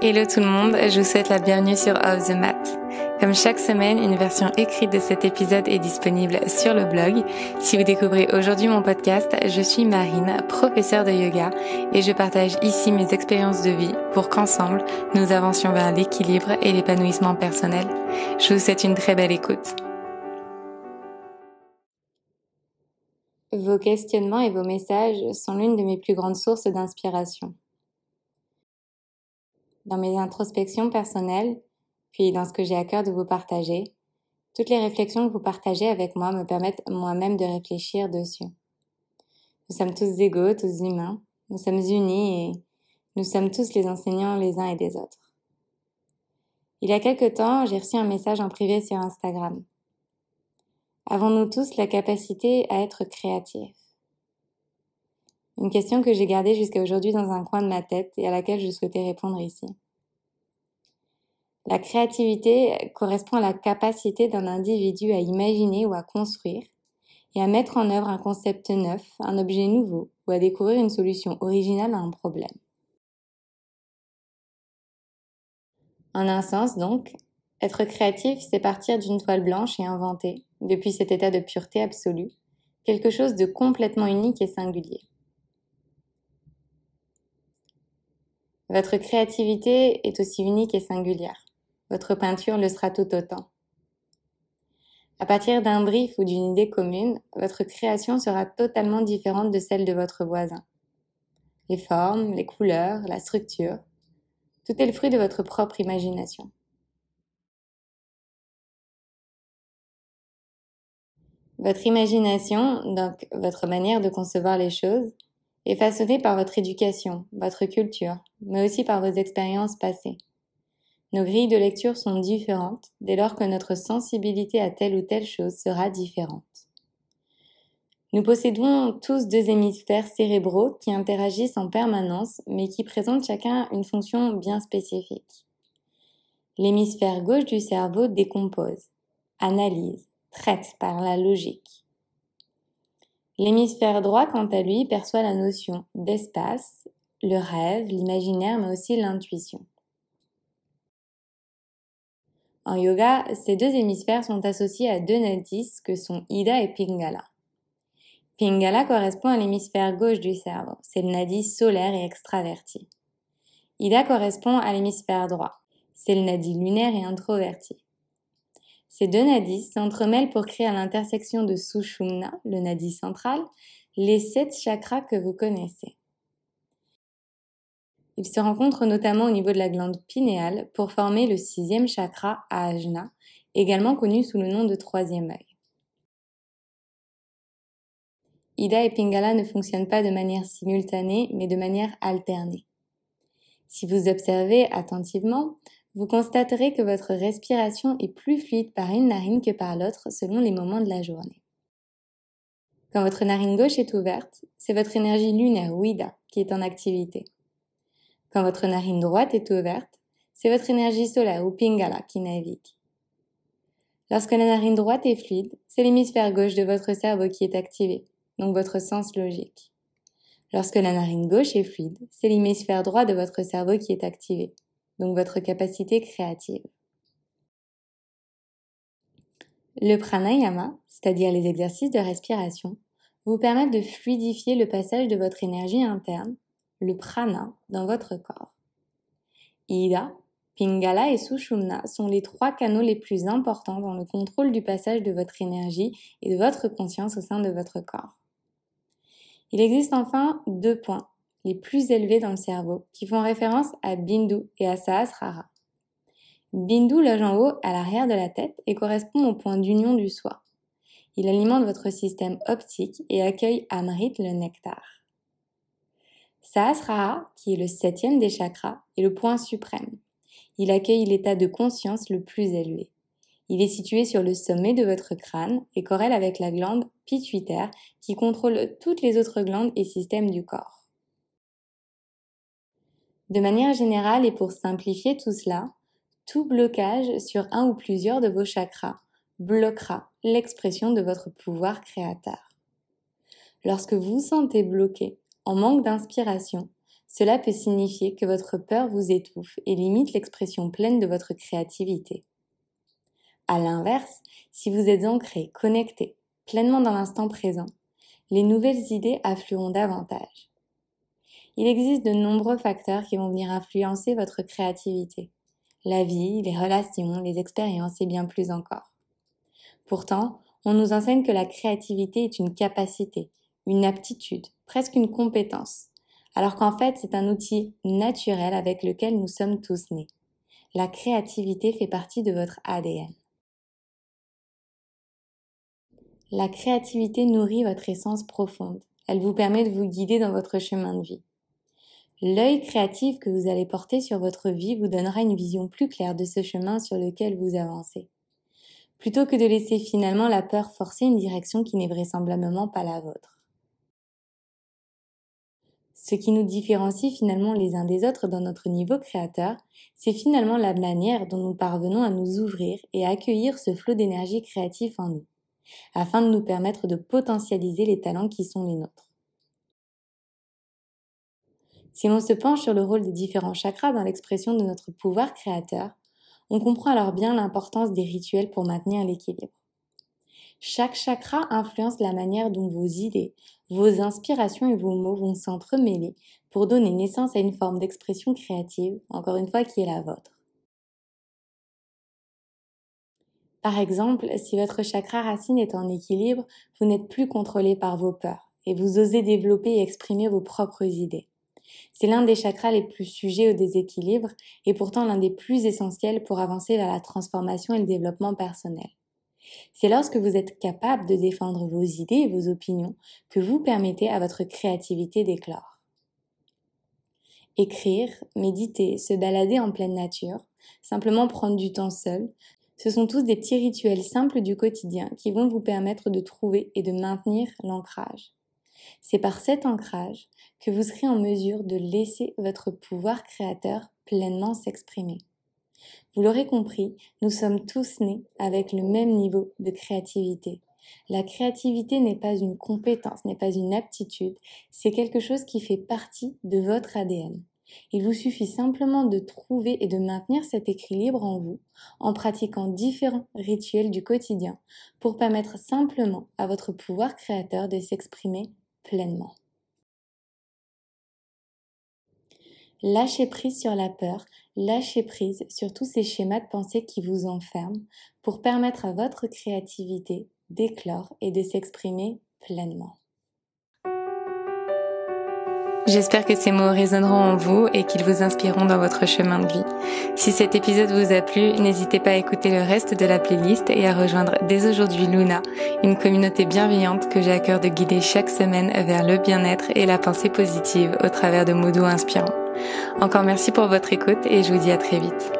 Hello tout le monde, je vous souhaite la bienvenue sur Off the Mat. Comme chaque semaine, une version écrite de cet épisode est disponible sur le blog. Si vous découvrez aujourd'hui mon podcast, je suis Marine, professeure de yoga, et je partage ici mes expériences de vie pour qu'ensemble, nous avancions vers l'équilibre et l'épanouissement personnel. Je vous souhaite une très belle écoute. Vos questionnements et vos messages sont l'une de mes plus grandes sources d'inspiration. Dans mes introspections personnelles, puis dans ce que j'ai à cœur de vous partager, toutes les réflexions que vous partagez avec moi me permettent moi-même de réfléchir dessus. Nous sommes tous égaux, tous humains, nous sommes unis et nous sommes tous les enseignants les uns et des autres. Il y a quelque temps, j'ai reçu un message en privé sur Instagram. Avons-nous tous la capacité à être créatifs? Une question que j'ai gardée jusqu'à aujourd'hui dans un coin de ma tête et à laquelle je souhaitais répondre ici. La créativité correspond à la capacité d'un individu à imaginer ou à construire et à mettre en œuvre un concept neuf, un objet nouveau ou à découvrir une solution originale à un problème. En un sens donc, être créatif, c'est partir d'une toile blanche et inventer, depuis cet état de pureté absolue, quelque chose de complètement unique et singulier. Votre créativité est aussi unique et singulière. Votre peinture le sera tout autant. À partir d'un brief ou d'une idée commune, votre création sera totalement différente de celle de votre voisin. Les formes, les couleurs, la structure, tout est le fruit de votre propre imagination. Votre imagination, donc votre manière de concevoir les choses, est façonnée par votre éducation, votre culture, mais aussi par vos expériences passées. Nos grilles de lecture sont différentes dès lors que notre sensibilité à telle ou telle chose sera différente. Nous possédons tous deux hémisphères cérébraux qui interagissent en permanence mais qui présentent chacun une fonction bien spécifique. L'hémisphère gauche du cerveau décompose, analyse, traite par la logique. L'hémisphère droit, quant à lui, perçoit la notion d'espace, le rêve, l'imaginaire, mais aussi l'intuition. En yoga, ces deux hémisphères sont associés à deux nadis que sont Ida et Pingala. Pingala correspond à l'hémisphère gauche du cerveau, c'est le nadi solaire et extraverti. Ida correspond à l'hémisphère droit, c'est le nadi lunaire et introverti. Ces deux nadis s'entremêlent pour créer à l'intersection de Sushumna, le nadi central, les sept chakras que vous connaissez. Ils se rencontrent notamment au niveau de la glande pinéale pour former le sixième chakra Ajna, également connu sous le nom de troisième œil. Ida et Pingala ne fonctionnent pas de manière simultanée, mais de manière alternée. Si vous observez attentivement, vous constaterez que votre respiration est plus fluide par une narine que par l'autre selon les moments de la journée. Quand votre narine gauche est ouverte, c'est votre énergie lunaire ou Ida qui est en activité. Quand votre narine droite est ouverte, c'est votre énergie solaire ou Pingala qui navigue. Lorsque la narine droite est fluide, c'est l'hémisphère gauche de votre cerveau qui est activé, donc votre sens logique. Lorsque la narine gauche est fluide, c'est l'hémisphère droit de votre cerveau qui est activé, donc votre capacité créative. Le pranayama, c'est-à-dire les exercices de respiration, vous permettent de fluidifier le passage de votre énergie interne, le prana, dans votre corps. Ida, Pingala et Sushumna sont les trois canaux les plus importants dans le contrôle du passage de votre énergie et de votre conscience au sein de votre corps. Il existe enfin deux points les plus élevés dans le cerveau, qui font référence à Bindu et à Sahasrara. Bindu loge en haut à l'arrière de la tête et correspond au point d'union du soi. Il alimente votre système optique et accueille Amrit le nectar. Sahasrara, qui est le septième des chakras, est le point suprême. Il accueille l'état de conscience le plus élevé. Il est situé sur le sommet de votre crâne et corrèle avec la glande pituitaire qui contrôle toutes les autres glandes et systèmes du corps. De manière générale et pour simplifier tout cela, tout blocage sur un ou plusieurs de vos chakras bloquera l'expression de votre pouvoir créateur. Lorsque vous vous sentez bloqué, en manque d'inspiration, cela peut signifier que votre peur vous étouffe et limite l'expression pleine de votre créativité. À l'inverse, si vous êtes ancré, connecté, pleinement dans l'instant présent, les nouvelles idées afflueront davantage. Il existe de nombreux facteurs qui vont venir influencer votre créativité. La vie, les relations, les expériences et bien plus encore. Pourtant, on nous enseigne que la créativité est une capacité, une aptitude, presque une compétence, alors qu'en fait c'est un outil naturel avec lequel nous sommes tous nés. La créativité fait partie de votre ADN. La créativité nourrit votre essence profonde. Elle vous permet de vous guider dans votre chemin de vie. L'œil créatif que vous allez porter sur votre vie vous donnera une vision plus claire de ce chemin sur lequel vous avancez. Plutôt que de laisser finalement la peur forcer une direction qui n'est vraisemblablement pas la vôtre. Ce qui nous différencie finalement les uns des autres dans notre niveau créateur, c'est finalement la manière dont nous parvenons à nous ouvrir et à accueillir ce flot d'énergie créatif en nous afin de nous permettre de potentialiser les talents qui sont les nôtres. Si l'on se penche sur le rôle des différents chakras dans l'expression de notre pouvoir créateur, on comprend alors bien l'importance des rituels pour maintenir l'équilibre. Chaque chakra influence la manière dont vos idées, vos inspirations et vos mots vont s'entremêler pour donner naissance à une forme d'expression créative, encore une fois qui est la vôtre. Par exemple, si votre chakra racine est en équilibre, vous n'êtes plus contrôlé par vos peurs et vous osez développer et exprimer vos propres idées. C'est l'un des chakras les plus sujets au déséquilibre et pourtant l'un des plus essentiels pour avancer vers la transformation et le développement personnel. C'est lorsque vous êtes capable de défendre vos idées et vos opinions que vous permettez à votre créativité d'éclore. Écrire, méditer, se balader en pleine nature, simplement prendre du temps seul, ce sont tous des petits rituels simples du quotidien qui vont vous permettre de trouver et de maintenir l'ancrage. C'est par cet ancrage que vous serez en mesure de laisser votre pouvoir créateur pleinement s'exprimer. Vous l'aurez compris, nous sommes tous nés avec le même niveau de créativité. La créativité n'est pas une compétence, n'est pas une aptitude, c'est quelque chose qui fait partie de votre ADN. Il vous suffit simplement de trouver et de maintenir cet équilibre en vous en pratiquant différents rituels du quotidien pour permettre simplement à votre pouvoir créateur de s'exprimer pleinement. Lâchez prise sur la peur, lâchez prise sur tous ces schémas de pensée qui vous enferment pour permettre à votre créativité d'éclore et de s'exprimer pleinement. J'espère que ces mots résonneront en vous et qu'ils vous inspireront dans votre chemin de vie. Si cet épisode vous a plu, n'hésitez pas à écouter le reste de la playlist et à rejoindre dès aujourd'hui Luna, une communauté bienveillante que j'ai à cœur de guider chaque semaine vers le bien-être et la pensée positive au travers de mots doux inspirants. Encore merci pour votre écoute et je vous dis à très vite.